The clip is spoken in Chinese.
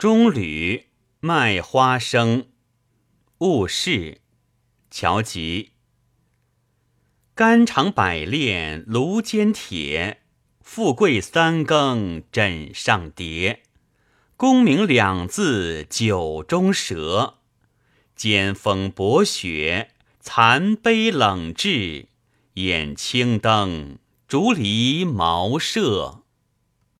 中旅卖花生，误事，乔吉。肝肠百炼炉煎铁，富贵三更枕上叠，功名两字酒中舌，尖峰薄雪残杯冷炙，眼青灯竹篱茅舍。